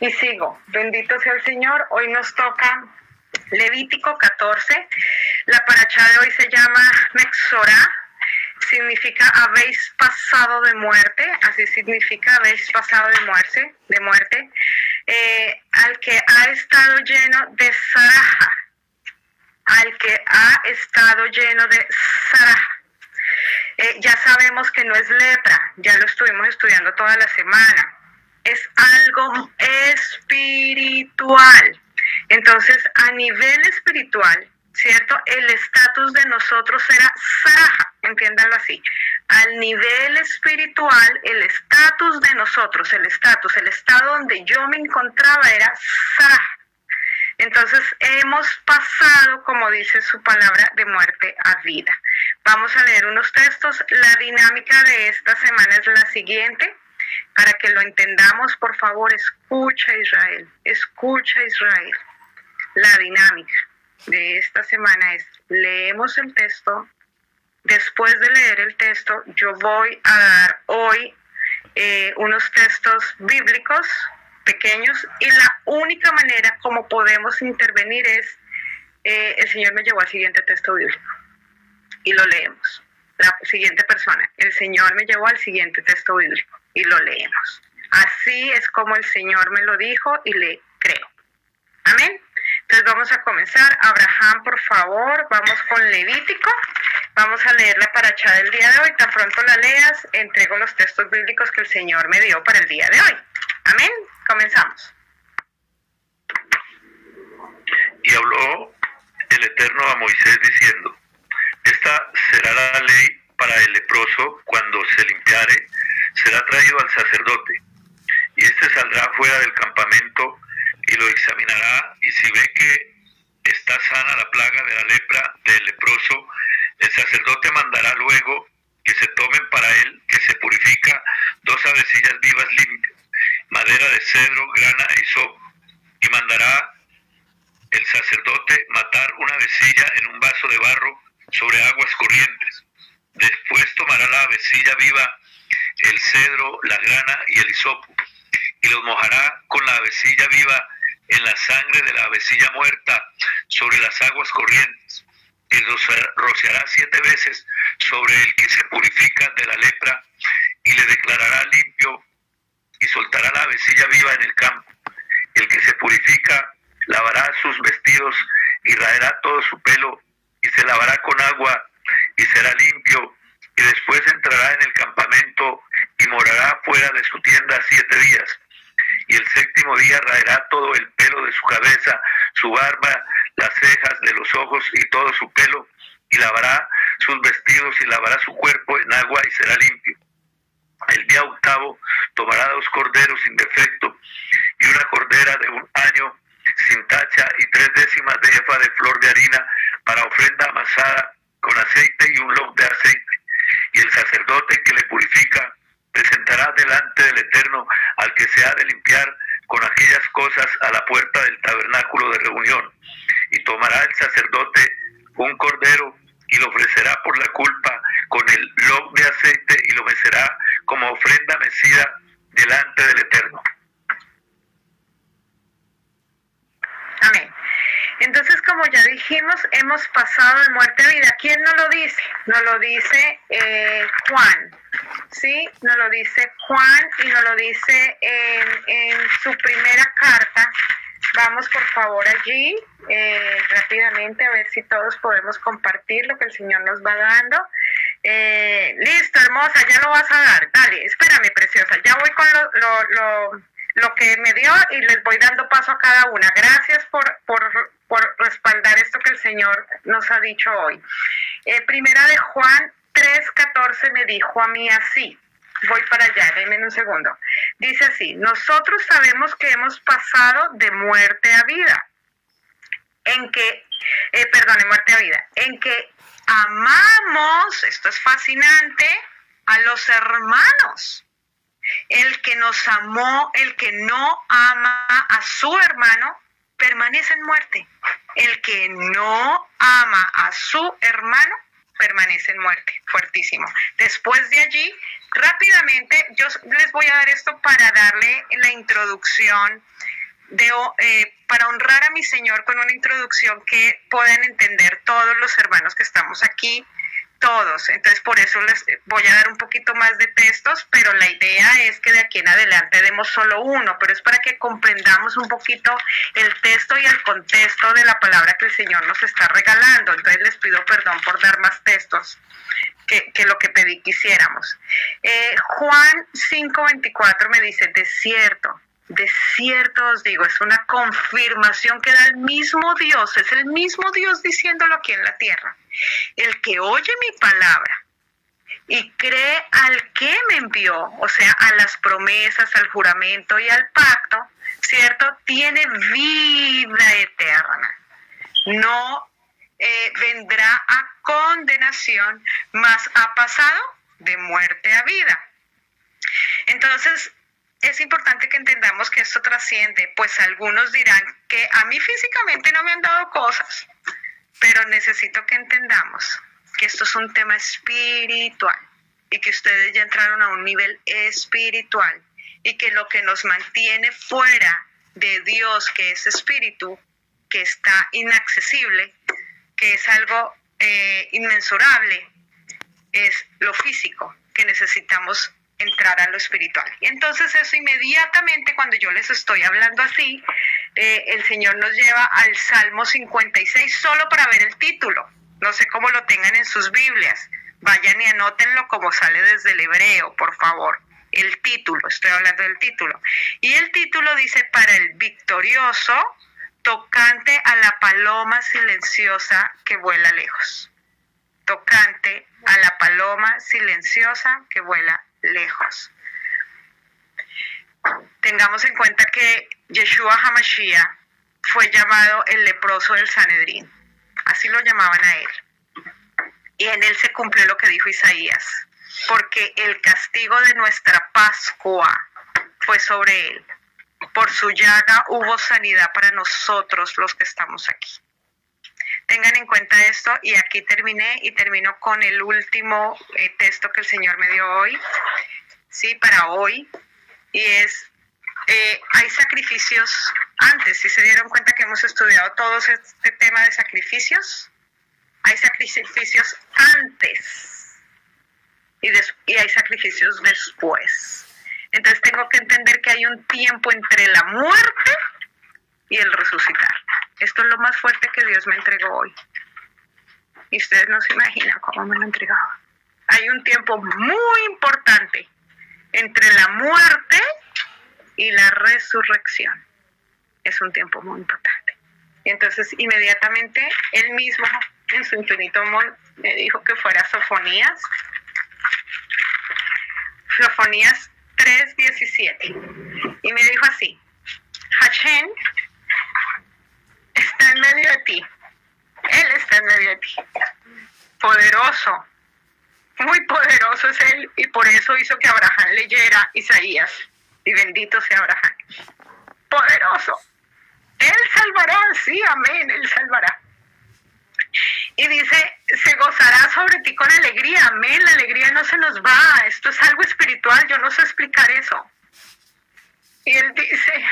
Y sigo. Bendito sea el Señor. Hoy nos toca Levítico 14. La paracha de hoy se llama Mexorá. Significa habéis pasado de muerte. Así significa habéis pasado de muerte. De muerte. Eh, al que ha estado lleno de zaraja. Al que ha estado lleno de zaraja. Eh, ya sabemos que no es lepra, ya lo estuvimos estudiando toda la semana. Es algo espiritual. Entonces, a nivel espiritual, ¿cierto? El estatus de nosotros era Saraja, entiéndanlo así. Al nivel espiritual, el estatus de nosotros, el estatus, el estado donde yo me encontraba era Saraja. Entonces hemos pasado, como dice su palabra, de muerte a vida. Vamos a leer unos textos. La dinámica de esta semana es la siguiente. Para que lo entendamos, por favor, escucha Israel, escucha Israel. La dinámica de esta semana es, leemos el texto, después de leer el texto, yo voy a dar hoy eh, unos textos bíblicos pequeños y la única manera como podemos intervenir es, eh, el Señor me llevó al siguiente texto bíblico y lo leemos. La siguiente persona, el Señor me llevó al siguiente texto bíblico y lo leemos. Así es como el Señor me lo dijo y le creo. Amén. Entonces vamos a comenzar. Abraham, por favor, vamos con Levítico. Vamos a leer la paracha del día de hoy. Tan pronto la leas, entrego los textos bíblicos que el Señor me dio para el día de hoy. Amén. Comenzamos. Y habló el Eterno a Moisés diciendo, para el leproso cuando se limpiare, será traído al sacerdote, y éste saldrá fuera del campamento y lo examinará, y si ve que está sana la plaga de la lepra del leproso, el sacerdote mandará luego que se tomen para él, que se purifica, dos avecillas vivas limpias, madera de cedro, grana y sopo, y mandará el sacerdote matar una avecilla en un vaso de barro sobre aguas corrientes. Después tomará la avecilla viva, el cedro, la grana y el hisopo, y los mojará con la avecilla viva en la sangre de la avecilla muerta sobre las aguas corrientes, y rociará siete veces sobre el que se purifica de la lepra, y le declarará limpio, y soltará la avecilla viva en el campo. El que se purifica lavará sus vestidos y raerá todo su pelo y se lavará con agua y será limpio y después entrará en el campamento y morará fuera de su tienda siete días. Y el séptimo día raerá todo el pelo de su cabeza, su barba, las cejas de los ojos y todo su pelo, y lavará sus vestidos y lavará su cuerpo en agua y será limpio. El día octavo tomará dos corderos sin defecto y una cordera de un año sin tacha y tres décimas de efa de flor de harina para ofrenda amasada con aceite y un lob de aceite. Y el sacerdote que le purifica presentará delante del Eterno al que se ha de limpiar con aquellas cosas a la puerta del tabernáculo de reunión. Y tomará el sacerdote un cordero y lo ofrecerá por la culpa con el lob de aceite y lo mecerá como ofrenda mecida delante del Eterno. Amén. Entonces, como ya dijimos, hemos pasado de muerte a vida. ¿Quién nos lo dice? Nos lo dice eh, Juan, ¿sí? Nos lo dice Juan y nos lo dice en, su primera carta. Vamos por favor allí eh, rápidamente a ver si todos podemos compartir lo que el Señor nos va dando. Eh, listo, hermosa, ya lo vas a dar. Dale, espérame, preciosa. Ya voy con lo lo que me dio y les voy dando paso a cada una. Gracias por, por, por respaldar esto que el Señor nos ha dicho hoy. Eh, primera de Juan 3:14 me dijo a mí así. Voy para allá, denme un segundo. Dice así, nosotros sabemos que hemos pasado de muerte a vida. En que, eh, perdón, de muerte a vida. En que amamos, esto es fascinante, a los hermanos el que nos amó, el que no ama a su hermano, permanece en muerte. El que no ama a su hermano, permanece en muerte, fuertísimo. Después de allí, rápidamente, yo les voy a dar esto para darle la introducción, de, eh, para honrar a mi Señor con una introducción que puedan entender todos los hermanos que estamos aquí todos. Entonces, por eso les voy a dar un poquito más de textos, pero la idea es que de aquí en adelante demos solo uno, pero es para que comprendamos un poquito el texto y el contexto de la palabra que el Señor nos está regalando. Entonces, les pido perdón por dar más textos. Que, lo que pedí que hiciéramos. Eh, Juan 5:24 me dice, de cierto, de cierto os digo, es una confirmación que da el mismo Dios, es el mismo Dios diciéndolo aquí en la tierra. El que oye mi palabra y cree al que me envió, o sea, a las promesas, al juramento y al pacto, ¿cierto? Tiene vida eterna. No eh, vendrá a condenación, mas ha pasado de muerte a vida. Entonces, es importante que entendamos que esto trasciende, pues algunos dirán que a mí físicamente no me han dado cosas, pero necesito que entendamos que esto es un tema espiritual y que ustedes ya entraron a un nivel espiritual y que lo que nos mantiene fuera de Dios, que es espíritu, que está inaccesible, que es algo eh, inmensurable, es lo físico, que necesitamos entrar a lo espiritual. Y entonces eso inmediatamente cuando yo les estoy hablando así, eh, el Señor nos lleva al Salmo 56 solo para ver el título. No sé cómo lo tengan en sus Biblias. Vayan y anótenlo como sale desde el hebreo, por favor. El título, estoy hablando del título. Y el título dice, para el victorioso, tocante a la paloma silenciosa que vuela lejos. Tocante a la paloma silenciosa que vuela lejos. Tengamos en cuenta que Yeshua Hamashiach fue llamado el leproso del Sanedrín, así lo llamaban a él. Y en él se cumplió lo que dijo Isaías, porque el castigo de nuestra Pascua fue sobre él. Por su llaga hubo sanidad para nosotros los que estamos aquí. Tengan en cuenta esto y aquí terminé y termino con el último eh, texto que el Señor me dio hoy, sí, para hoy, y es, eh, hay sacrificios antes, si se dieron cuenta que hemos estudiado todo este tema de sacrificios, hay sacrificios antes y, y hay sacrificios después. Entonces tengo que entender que hay un tiempo entre la muerte y el resucitar. Esto es lo más fuerte que Dios me entregó hoy. Y ustedes no se imaginan cómo me lo entregaba. Hay un tiempo muy importante entre la muerte y la resurrección. Es un tiempo muy importante. Entonces inmediatamente él mismo en su infinito amor me dijo que fuera Sofonías. Sofonías 3.17. Y me dijo así, Hashem está en medio de ti. Él está en medio de ti. Poderoso. Muy poderoso es Él y por eso hizo que Abraham leyera Isaías. Y bendito sea Abraham. Poderoso. Él salvará, sí, amén, Él salvará. Y dice, se gozará sobre ti con alegría, amén, la alegría no se nos va, esto es algo espiritual, yo no sé explicar eso. Y él dice,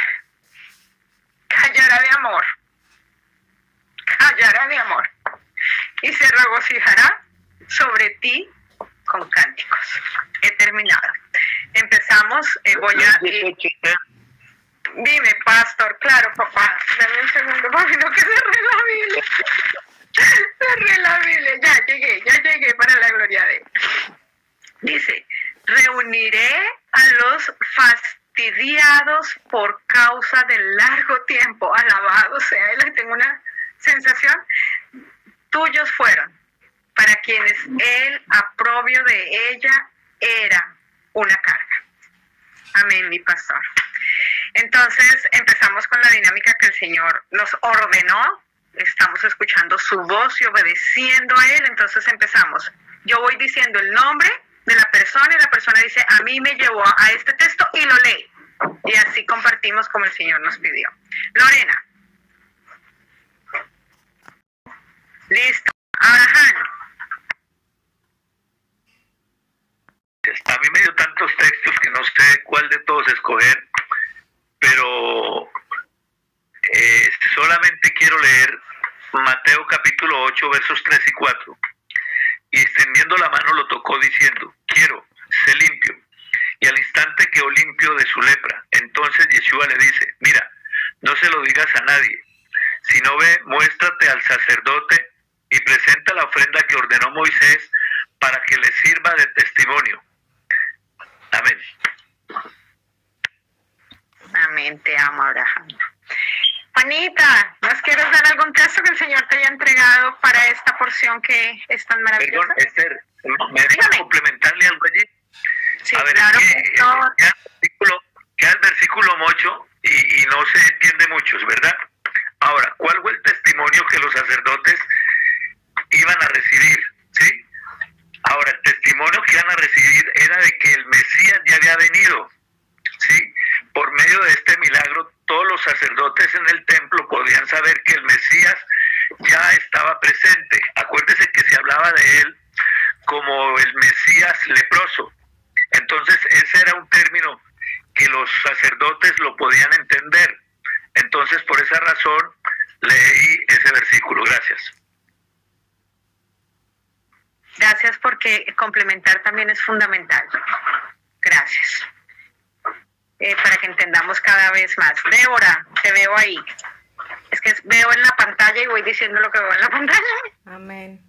callará de amor, hallará mi amor y se regocijará sobre ti con cánticos. He terminado. Empezamos, eh, voy a... dime, pastor, claro, papá, dame un segundo, papi, no que cerré la Biblia. cerré la Biblia, ya llegué, ya llegué para la gloria de él. Dice, reuniré a los fastidiados por causa del largo tiempo, alabado sea él, tengo una sensación, tuyos fueron, para quienes el aprobio de ella era una carga. Amén, mi pastor. Entonces empezamos con la dinámica que el Señor nos ordenó, estamos escuchando su voz y obedeciendo a Él, entonces empezamos. Yo voy diciendo el nombre de la persona y la persona dice, a mí me llevó a este texto y lo lee. Y así compartimos como el Señor nos pidió. Lorena. Listo. Abraham. Tantos textos que no sé cuál de todos escoger, pero eh, solamente quiero leer Mateo capítulo 8, versos 3 y 4. Y extendiendo la mano lo tocó diciendo, quiero, sé limpio. Y al instante quedó limpio de su lepra. Entonces Yeshua le dice, mira, no se lo digas a nadie, sino ve, muéstrate al sacerdote y presenta la ofrenda que ordenó Moisés para que le sirva de testimonio. Amén. Te amo, Abraham. Juanita, ¿nos quieres dar algún texto que el Señor te haya entregado para esta porción que es tan maravillosa? Perdón, Esther, ¿me dejas complementarle algo allí? Sí, a ver, claro es que, que no. queda, el versículo, queda el versículo 8 y, y no se entiende mucho, ¿verdad? Ahora, ¿cuál fue el testimonio que los sacerdotes iban a recibir? ¿Sí? Ahora, el testimonio que iban a recibir era de que el Mesías ya había venido. Por medio de este milagro, todos los sacerdotes en el templo podían saber que el Mesías ya estaba presente. Acuérdese que se hablaba de él como el Mesías leproso. Entonces, ese era un término que los sacerdotes lo podían entender. Entonces, por esa razón, leí ese versículo. Gracias. Gracias porque complementar también es fundamental. Gracias. Eh, para que entendamos cada vez más. Débora, te veo ahí. Es que veo en la pantalla y voy diciendo lo que veo en la pantalla. Amén.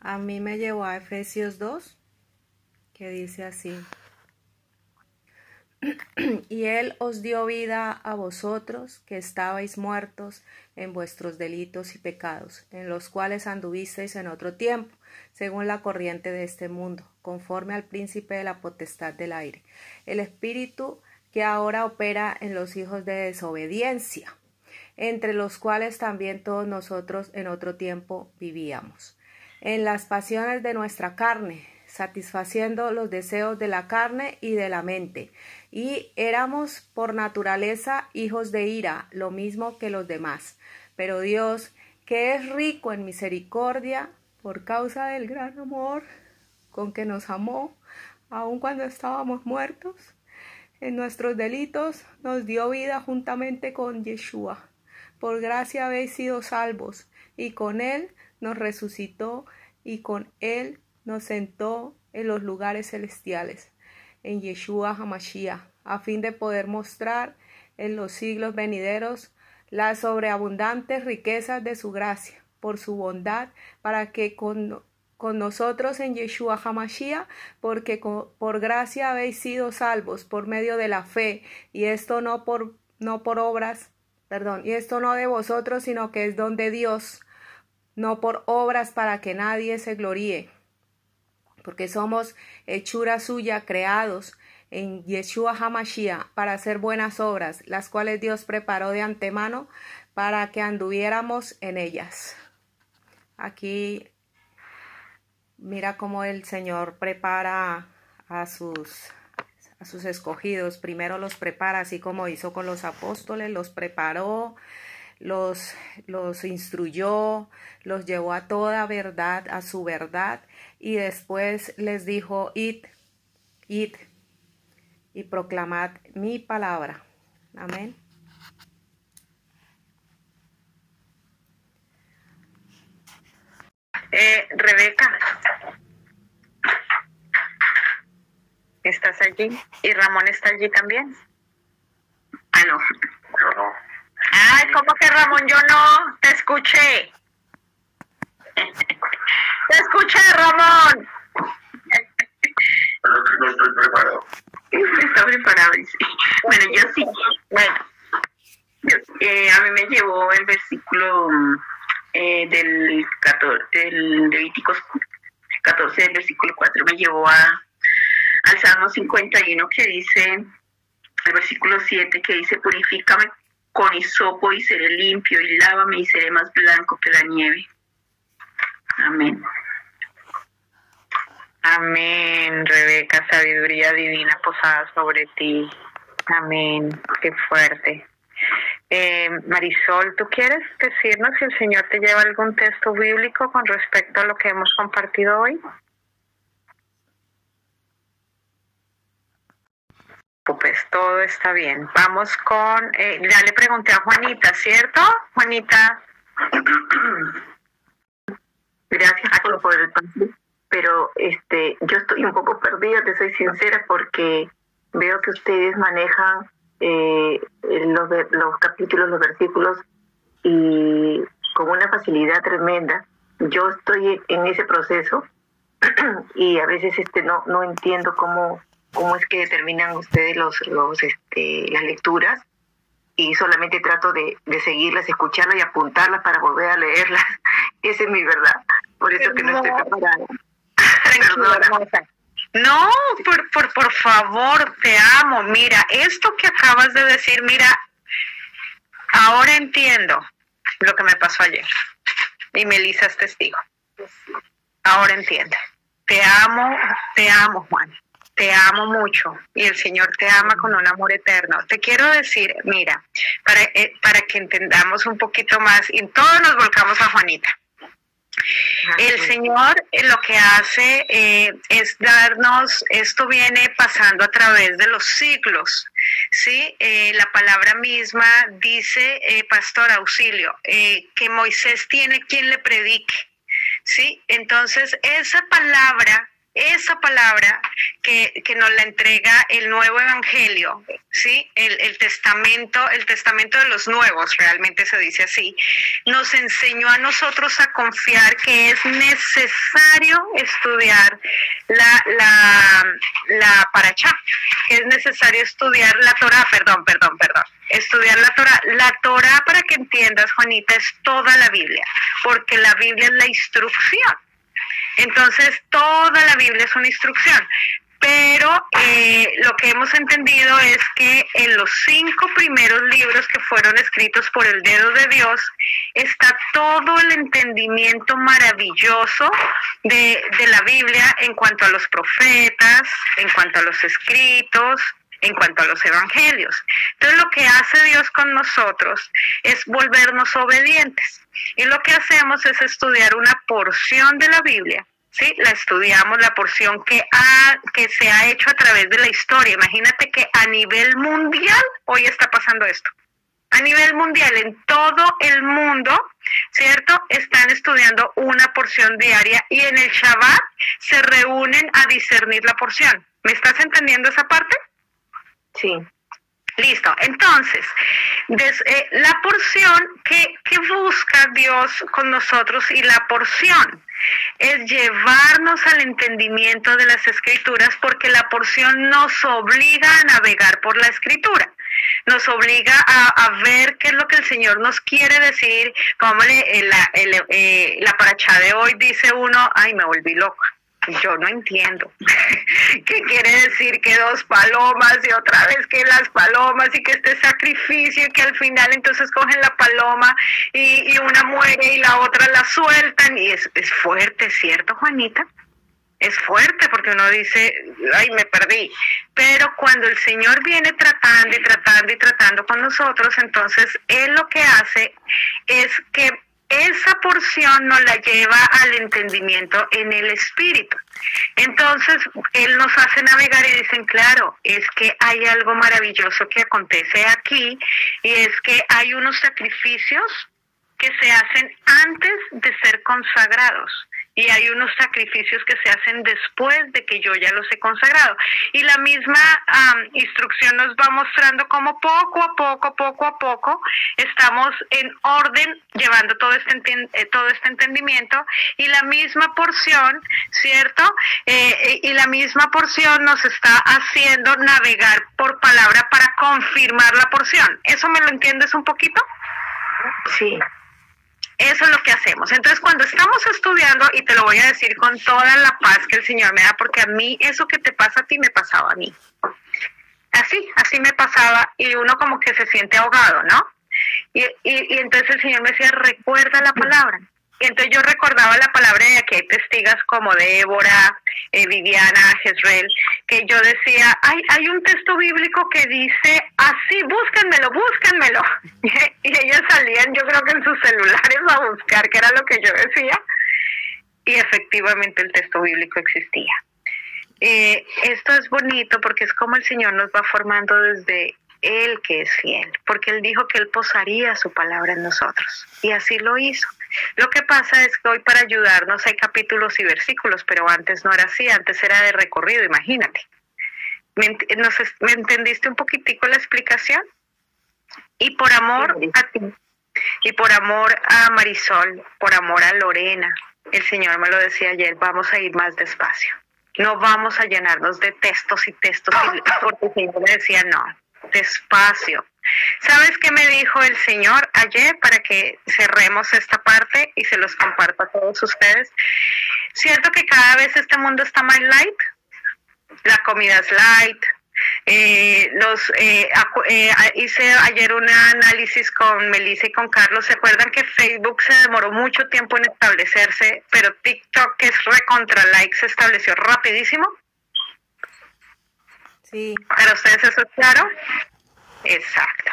A mí me llevó a Efesios 2, que dice así. y Él os dio vida a vosotros que estabais muertos en vuestros delitos y pecados, en los cuales anduvisteis en otro tiempo, según la corriente de este mundo, conforme al príncipe de la potestad del aire, el espíritu que ahora opera en los hijos de desobediencia, entre los cuales también todos nosotros en otro tiempo vivíamos, en las pasiones de nuestra carne, satisfaciendo los deseos de la carne y de la mente, y éramos por naturaleza hijos de ira, lo mismo que los demás. Pero Dios, que es rico en misericordia, por causa del gran amor con que nos amó, aun cuando estábamos muertos, en nuestros delitos nos dio vida juntamente con Yeshua. Por gracia habéis sido salvos, y con él nos resucitó, y con él nos sentó en los lugares celestiales, en Yeshua Hamashiach, a fin de poder mostrar en los siglos venideros las sobreabundantes riquezas de su gracia, por su bondad, para que con, con nosotros en Yeshua Hamashiach, porque por gracia habéis sido salvos por medio de la fe, y esto no por, no por obras, perdón, y esto no de vosotros, sino que es don de Dios, no por obras para que nadie se gloríe, porque somos hechura suya, creados en Yeshua Hamashiach para hacer buenas obras, las cuales Dios preparó de antemano para que anduviéramos en ellas. Aquí mira cómo el Señor prepara a sus a sus escogidos, primero los prepara, así como hizo con los apóstoles, los preparó, los, los instruyó, los llevó a toda verdad, a su verdad, y después les dijo, id, id y proclamad mi palabra. Amén. Eh, Rebeca, ¿estás allí? ¿Y Ramón está allí también? Ah, no. Yo no. Ay, ¿cómo que Ramón? Yo no, te escuché. Te escuché, Ramón. Pero no estoy preparado. Está preparado, sí. Bueno, yo sí. Bueno, eh, a mí me llevó el versículo eh, del, 14, del Levíticos 14, del versículo 4, me llevó a, al Salmo 51 que dice, el versículo 7 que dice, purifícame con hisopo y seré limpio, y lávame y seré más blanco que la nieve. Amén. Amén, Rebeca, sabiduría divina posada sobre ti. Amén, qué fuerte. Eh, Marisol, ¿tú quieres decirnos si el Señor te lleva algún texto bíblico con respecto a lo que hemos compartido hoy? preocupes, todo está bien. Vamos con, eh, ya le pregunté a Juanita, ¿cierto? Juanita. Gracias por poder pero este, yo estoy un poco perdida, te soy sincera, porque veo que ustedes manejan eh, los, los capítulos, los versículos y con una facilidad tremenda. Yo estoy en ese proceso y a veces este no no entiendo cómo cómo es que determinan ustedes los los este las lecturas y solamente trato de, de seguirlas, escucharlas y apuntarlas para volver a leerlas. Esa es mi verdad. Por eso que no estoy preparada. No, por, por, por favor, te amo. Mira, esto que acabas de decir, mira, ahora entiendo lo que me pasó ayer. Y Melissa es testigo. Ahora entiendo. Te amo, te amo, Juan. Te amo mucho y el Señor te ama con un amor eterno. Te quiero decir, mira, para, eh, para que entendamos un poquito más, y todos nos volcamos a Juanita. El Señor eh, lo que hace eh, es darnos, esto viene pasando a través de los siglos, ¿sí? Eh, la palabra misma dice, Pastor Auxilio, que Moisés tiene quien le predique, ¿sí? Entonces, esa palabra esa palabra que, nos la entrega el nuevo evangelio, ¿sí? El, testamento, el testamento de los nuevos, realmente se dice así, nos enseñó a nosotros a confiar que es necesario estudiar la, la, la paracha, que es necesario estudiar la Torah, perdón, perdón, perdón, estudiar la Torah. La Torah, para que entiendas, Juanita, es toda la Biblia, porque la Biblia es la instrucción. Entonces, toda la Biblia es una instrucción. Pero eh, lo que hemos entendido es que en los cinco primeros libros que fueron escritos por el dedo de Dios está todo el entendimiento maravilloso de, de la Biblia en cuanto a los profetas, en cuanto a los escritos, en cuanto a los evangelios. Entonces lo que hace Dios con nosotros es volvernos obedientes. Y lo que hacemos es estudiar una porción de la Biblia. ¿sí? La estudiamos, la porción que, ha, que se ha hecho a través de la historia. Imagínate que a nivel mundial hoy está pasando esto. A nivel mundial, en todo el mundo, ¿cierto? Están estudiando una porción diaria y en el Shabbat se reúnen a discernir la porción. ¿Me estás entendiendo esa parte? Sí. Listo. Entonces, eh, la porción que, que busca Dios con nosotros y la porción es llevarnos al entendimiento de las escrituras porque la porción nos obliga a navegar por la escritura nos obliga a, ver qué es lo que el Señor nos quiere decir. Como la, eh, la paracha de hoy dice uno, ay, me volví loca yo no entiendo. ¿Qué quiere decir que dos palomas y otra vez que las palomas y que este sacrificio y que al final entonces cogen la paloma y, una muere y la otra la sueltan? Y es, es fuerte, ¿cierto, Juanita? Es fuerte porque uno dice, ay, me perdí. Pero cuando el Señor viene tratando y tratando y tratando con nosotros, entonces Él lo que hace es que esa porción nos la lleva al entendimiento en el espíritu. Entonces, Él nos hace navegar y dicen, claro, es que hay algo maravilloso que acontece aquí y es que hay unos sacrificios que se hacen antes de ser consagrados y hay unos sacrificios que se hacen después de que yo ya los he consagrado. Y la misma instrucción nos va mostrando cómo poco a poco, poco a poco, estamos en orden llevando todo este, eh, todo este entendimiento y la misma porción, ¿cierto? Eh, y la misma porción nos está haciendo navegar por palabra para confirmar la porción. ¿Eso me lo entiendes un poquito? Sí. Eso es lo que hacemos. Entonces, cuando estamos estudiando, y te lo voy a decir con toda la paz que el Señor me da, porque a mí eso que te pasa a ti me pasaba a mí. Así, así me pasaba y uno como que se siente ahogado, ¿no? Y, y, entonces el Señor me decía, recuerda la palabra. Y entonces yo recordaba la palabra de aquí hay testigas como Débora, eh, Viviana, Jezreel, que yo decía, hay, hay un texto bíblico que dice así, búsquenmelo, búsquenmelo. y ellos salían, yo creo que en sus celulares a buscar qué era lo que yo decía. Y efectivamente el texto bíblico existía. eh, esto es bonito porque es como el Señor nos va formando desde Él que es fiel, porque Él dijo que Él posaría su palabra en nosotros y así lo hizo. Lo que pasa es que hoy para ayudarnos hay capítulos y versículos, pero antes no era así, antes era de recorrido, imagínate. ¿Me, ¿me entendiste un poquitico la explicación? Y por amor a ti, y por amor a Marisol, por amor a Lorena, el Señor me lo decía ayer, vamos a ir más despacio. No vamos a llenarnos de textos y textos, porque el Señor me decía, no, despacio. ¿Sabes qué me dijo el Señor ayer para que cerremos esta parte y se los comparto a todos ustedes? Cierto que cada vez este mundo está más light, la comida es light, eh, los eh, eh, hice ayer un análisis con Melissa y con Carlos. ¿Se acuerdan que Facebook se demoró mucho tiempo en establecerse, pero TikTok, que es recontra like, se estableció rapidísimo? Sí. ¿Para ustedes eso es claro? Exacto.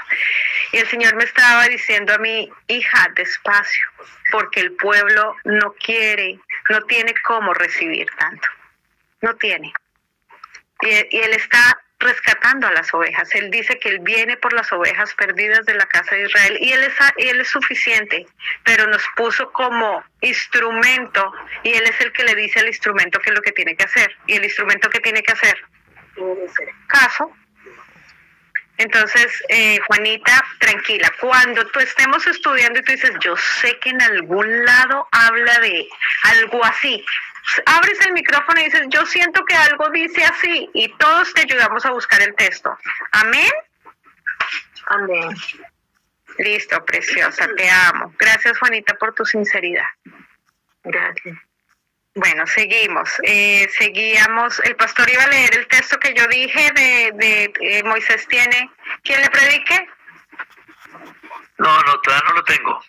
Y el Señor me estaba diciendo a mi hija, despacio, porque el pueblo no quiere, no tiene cómo recibir tanto. No tiene. Y, y Él está rescatando a las ovejas. Él dice que Él viene por las ovejas perdidas de la casa de Israel y Él es, él es suficiente, pero nos puso como instrumento y Él es el que le dice al instrumento qué es lo que tiene que hacer. Y el instrumento que tiene que hacer, caso. Entonces, eh, Juanita, tranquila, cuando tú estemos estudiando y tú dices, yo sé que en algún lado habla de algo así, abres el micrófono y dices, yo siento que algo dice así y todos te ayudamos a buscar el texto. Amén. Amén. Listo, preciosa, te amo. Gracias, Juanita, por tu sinceridad. Gracias. Bueno, seguimos. Eh, seguíamos. El pastor iba a leer el texto que yo dije de, de, eh, Moisés tiene. ¿Quién le predique? No, no, todavía no lo tengo.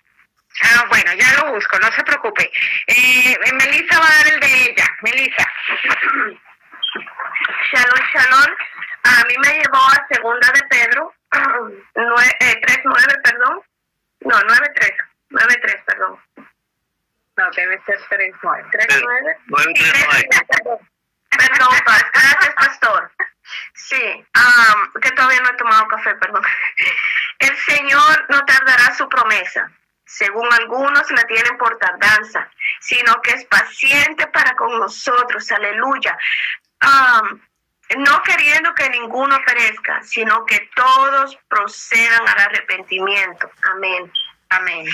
Ah, bueno, ya lo busco, no se preocupe. Eh, Melissa va a dar el de ella. Melissa. Shalom, shalom. A mí me llevó a segunda de Pedro, nueve, eh, 3.9, perdón. No, 9.3. 9.3, perdón. No, debe ser 3.9. 3.9. 939. Perdón. Gracias, pastor. Sí, um, que todavía no he tomado café, perdón. El Señor no tardará su promesa según algunos la tienen por tardanza, sino que es paciente para con nosotros, aleluya. Um, no queriendo que ninguno perezca, sino que todos procedan al arrepentimiento. Amén. Amén.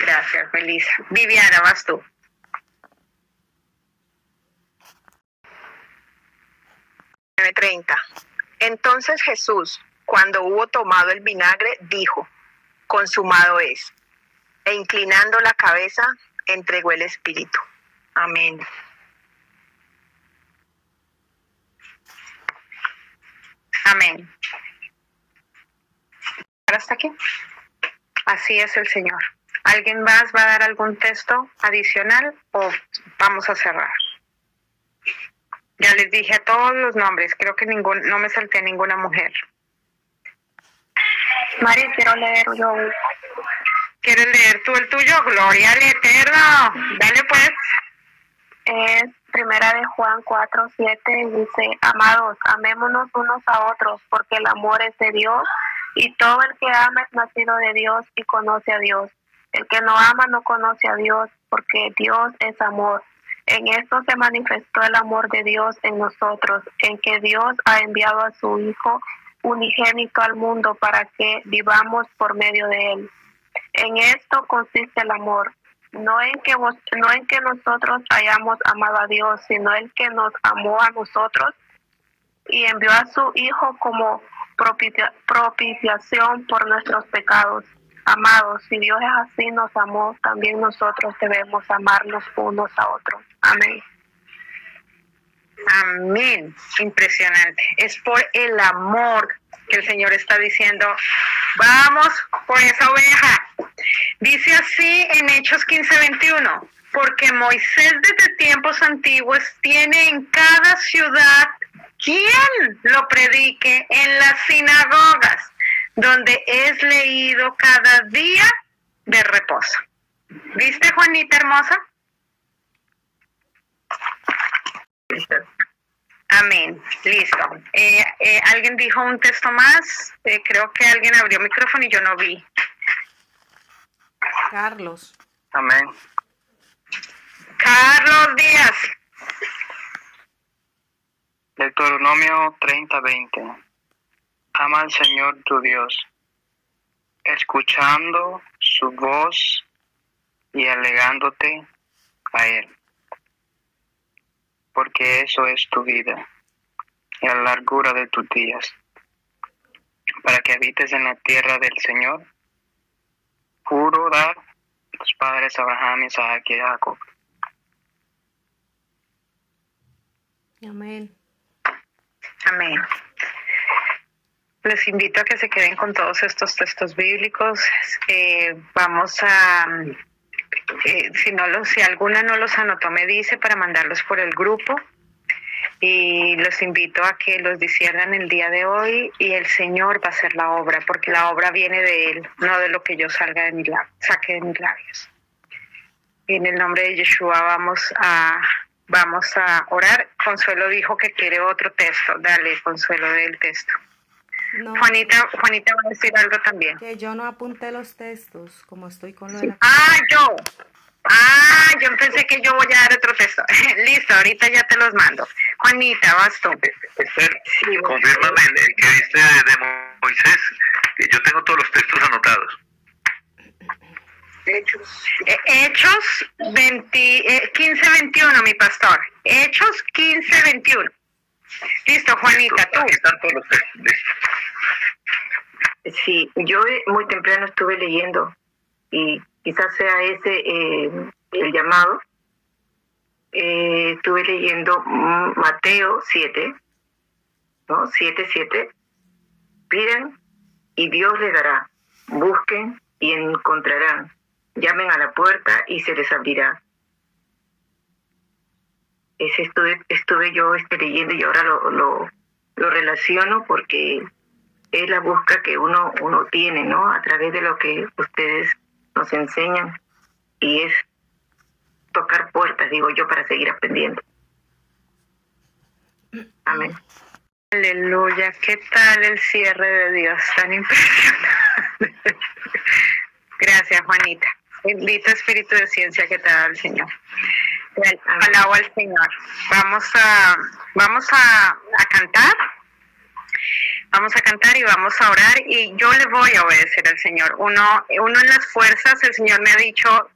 Gracias, Melissa. Viviana, vas tú. Entonces Jesús, cuando hubo tomado el vinagre, dijo, consumado es e inclinando la cabeza, entregó el Espíritu. Amén. Amén. ¿Hasta aquí? Así es el Señor. ¿Alguien más va a dar algún texto adicional o vamos a cerrar? Ya les dije a todos los nombres, creo que ningún, no me salté ninguna mujer. Mari, quiero leer yo ¿Quieres leer tú el tuyo? Gloria al Eterno. Dale pues. Es primera de Juan 4, 7 dice, amados, amémonos unos a otros, porque el amor es de Dios, y todo el que ama es nacido de Dios y conoce a Dios. El que no ama no conoce a Dios, porque Dios es amor. En esto se manifestó el amor de Dios en nosotros, en que Dios ha enviado a su Hijo unigénito al mundo para que vivamos por medio de él. En esto consiste el amor, no en que vos, no en que nosotros hayamos amado a Dios, sino el que nos amó a nosotros y envió a su Hijo como propiciación por nuestros pecados. Amados, si Dios es así nos amó, también nosotros debemos amarnos unos a otros. Amén. Amén. Impresionante. Es por el amor que el Señor está diciendo, vamos por esa oveja. Dice así en Hechos 15:21, porque Moisés desde tiempos antiguos tiene en cada ciudad quien lo predique en las sinagogas, donde es leído cada día de reposo. ¿Viste, Juanita hermosa? Amén. Listo. Eh, eh, ¿Alguien dijo un texto más? Eh, creo que alguien abrió micrófono y yo no vi. Carlos. Amén. Carlos Díaz. Deuteronomio 30:20. Ama al Señor tu Dios, escuchando su voz y alegándote a Él, porque eso es tu vida y la largura de tus días, para que habites en la tierra del Señor. Juro dar a tus padres Abraham, Isaac y Jacob. Amén. Amén. Les invito a que se queden con todos estos textos bíblicos. Eh, vamos a, eh, si no los, si alguna no los anotó, me dice para mandarlos por el grupo. Y los invito a que los disciernan el día de hoy y el Señor va a hacer la obra, porque la obra viene de Él, no de lo que yo salga de mi saque de mis labios. En el nombre de Yeshua vamos a Vamos a orar. Consuelo dijo que quiere otro texto. Dale, Consuelo, del texto. No, Juanita, Juanita va a decir algo también. que yo no apunté los textos, como estoy con lo de la... Ah, yo. Ah, yo pensé que yo voy a dar otro texto. Listo, ahorita ya te los mando. Juanita, vas tú. Esther, Sí, vos- confírmame el, el que viste de, de Moisés. que Yo tengo todos los textos anotados. Eh, Hechos 20, eh, 15-21, mi pastor. Hechos 15-21. Listo, Juanita, tú. Sí, yo eh, muy temprano estuve leyendo y quizás sea ese eh, el llamado. Eh, estuve leyendo Mateo 7, ¿no? 7, 7. Pidan y Dios les dará. Busquen y encontrarán. Llamen a la puerta y se les abrirá. Ese estuve, estuve yo este, leyendo y ahora lo, lo, lo relaciono porque es la busca que uno uno tiene, ¿no? A través de lo que ustedes nos enseñan y es tocar puertas, digo yo, para seguir aprendiendo. Amén. Aleluya, ¿qué tal el cierre de Dios? Tan impresionante. Gracias, Juanita. Bendito Espíritu de Ciencia que te da el Señor. Al- Alabo al Señor. Vamos a, vamos a, a cantar. Vamos a cantar y vamos a orar y yo le voy a obedecer al Señor. Uno, uno en las fuerzas, el Señor me ha dicho,